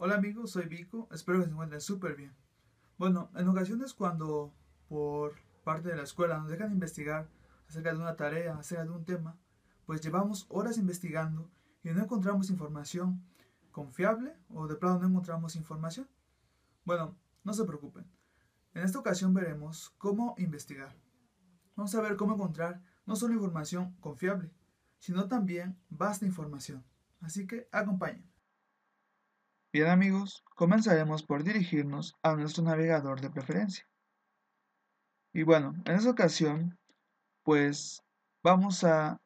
Hola amigos, soy Vico, espero que se encuentren súper bien. Bueno, en ocasiones cuando por parte de la escuela nos dejan investigar acerca de una tarea, acerca de un tema, pues llevamos horas investigando y no encontramos información confiable o de plano no encontramos información. Bueno, no se preocupen. En esta ocasión veremos cómo investigar. Vamos a ver cómo encontrar no solo información confiable, sino también vasta información. Así que acompáñenme. Bien amigos, comenzaremos por dirigirnos a nuestro navegador de preferencia. Y bueno, en esta ocasión, pues vamos a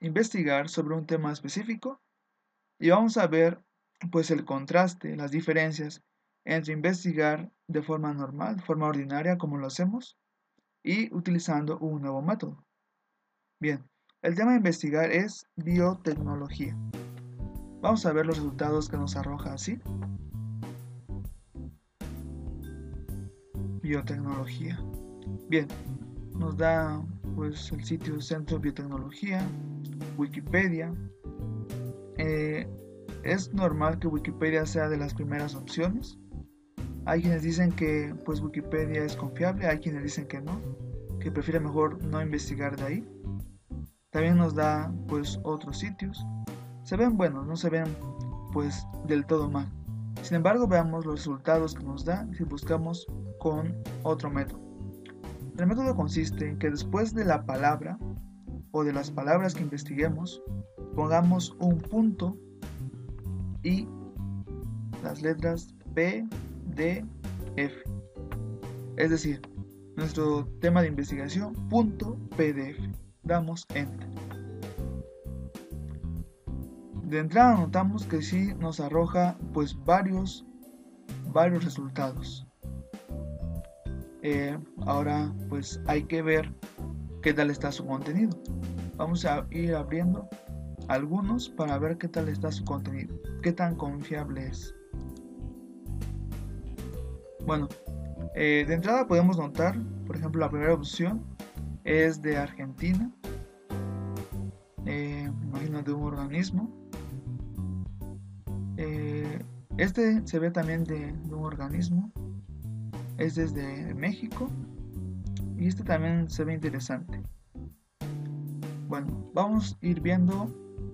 investigar sobre un tema específico y vamos a ver pues el contraste, las diferencias entre investigar de forma normal, de forma ordinaria como lo hacemos y utilizando un nuevo método. Bien, el tema de investigar es biotecnología. Vamos a ver los resultados que nos arroja así. Biotecnología. Bien, nos da pues el sitio Centro de Biotecnología, Wikipedia. Eh, es normal que Wikipedia sea de las primeras opciones. Hay quienes dicen que pues Wikipedia es confiable, hay quienes dicen que no, que prefiere mejor no investigar de ahí. También nos da pues otros sitios se ven buenos, no se ven pues del todo mal. Sin embargo, veamos los resultados que nos da si buscamos con otro método. El método consiste en que después de la palabra o de las palabras que investiguemos, pongamos un punto y las letras P, D, F. Es decir, nuestro tema de investigación, punto PDF. Damos Enter. De entrada notamos que sí nos arroja pues varios, varios resultados. Eh, ahora pues hay que ver qué tal está su contenido. Vamos a ir abriendo algunos para ver qué tal está su contenido, qué tan confiable es. Bueno, eh, de entrada podemos notar, por ejemplo, la primera opción es de Argentina, eh, imagino de un organismo, eh, este se ve también de, un organismo. Es desde México. Y este también se ve interesante. Bueno, vamos a ir viendo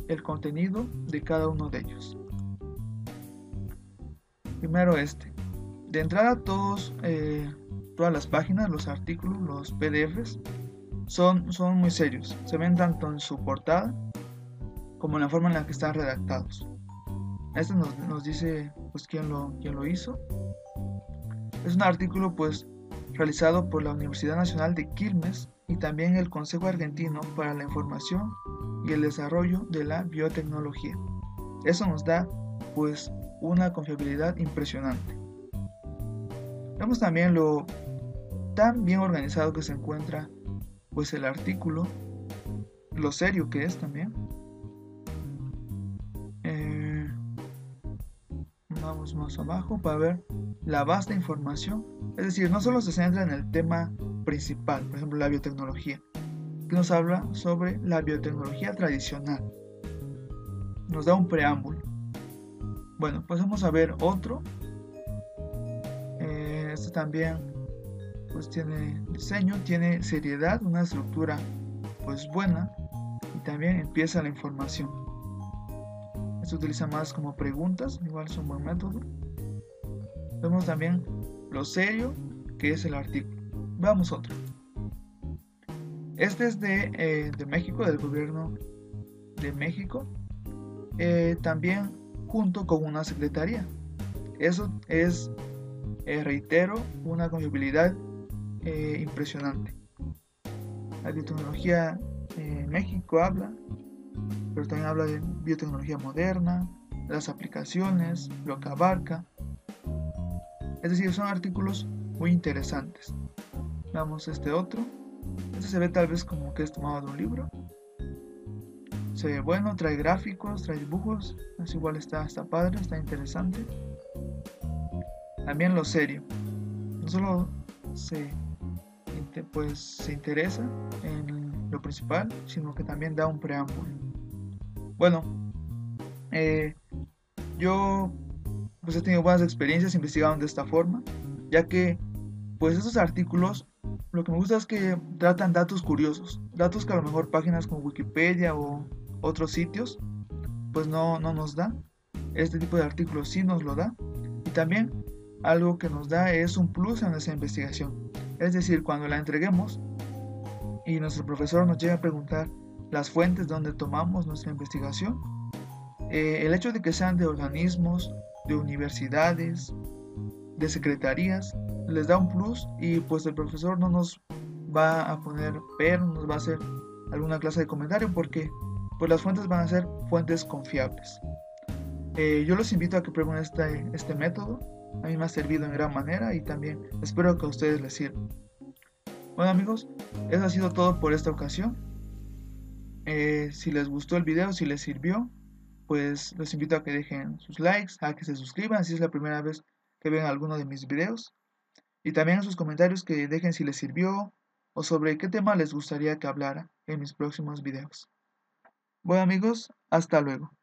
el contenido de cada uno de ellos. Primero este. De entrada todos, eh, todas las páginas, los artículos, los PDFs son, son muy serios. Se ven tanto en su portada como en la forma en la que están redactados. Este nos, dice pues quién lo, quién lo hizo. Es un artículo pues realizado por la Universidad Nacional de Quilmes y también el Consejo Argentino para la Información y el Desarrollo de la Biotecnología. Eso nos da pues una confiabilidad impresionante. Vemos también lo tan bien organizado que se encuentra pues el artículo, lo serio que es también. Más abajo para ver la vasta información. Es decir, no solo se centra en el tema principal, por ejemplo la biotecnología, que nos habla sobre la biotecnología tradicional. Nos da un preámbulo. Bueno, pues vamos a ver otro. Eh, este también pues tiene diseño, tiene seriedad, una estructura pues buena y también empieza la información se utiliza más como preguntas, igual es un buen método. Vemos también lo serio que es el artículo. Veamos otro. Este es de, eh, México, del gobierno de México, eh, también junto con una secretaría. Eso es, eh, reitero, una confiabilidad impresionante. La biotecnología en México habla pero también habla de biotecnología moderna, las aplicaciones, lo que abarca. Es decir, son artículos muy interesantes. Veamos este otro. Este se ve tal vez como que es tomado de un libro. Se ve bueno, trae gráficos, trae dibujos. Es igual está, está padre, está interesante. También lo serio. No solo se, pues, se interesa en lo principal, sino que también da un preámbulo. Bueno, eh, yo pues he tenido buenas experiencias investigando de esta forma, ya que pues esos artículos lo que me gusta es que tratan datos curiosos, datos que a lo mejor páginas como Wikipedia o otros sitios pues no, no nos dan. Este tipo de artículos sí nos lo da. Y también algo que nos da es un plus en esa investigación. Es decir, cuando la entreguemos y nuestro profesor nos llega a preguntar las fuentes donde tomamos nuestra investigación, eh, el hecho de que sean de organismos, de universidades, de secretarías, les da un plus y pues el profesor no nos va a poner pero, no nos va a hacer alguna clase de comentario porque pues las fuentes van a ser fuentes confiables. Eh, yo los invito a que prueben este, este método, a mí me ha servido en gran manera y también espero que a ustedes les sirva. Bueno amigos, eso ha sido todo por esta ocasión. Eh, si les gustó el video, si les sirvió, pues los invito a que dejen sus likes, a que se suscriban si es la primera vez que ven alguno de mis videos. Y también en sus comentarios que dejen si les sirvió o sobre qué tema les gustaría que hablara en mis próximos videos. Bueno amigos, hasta luego.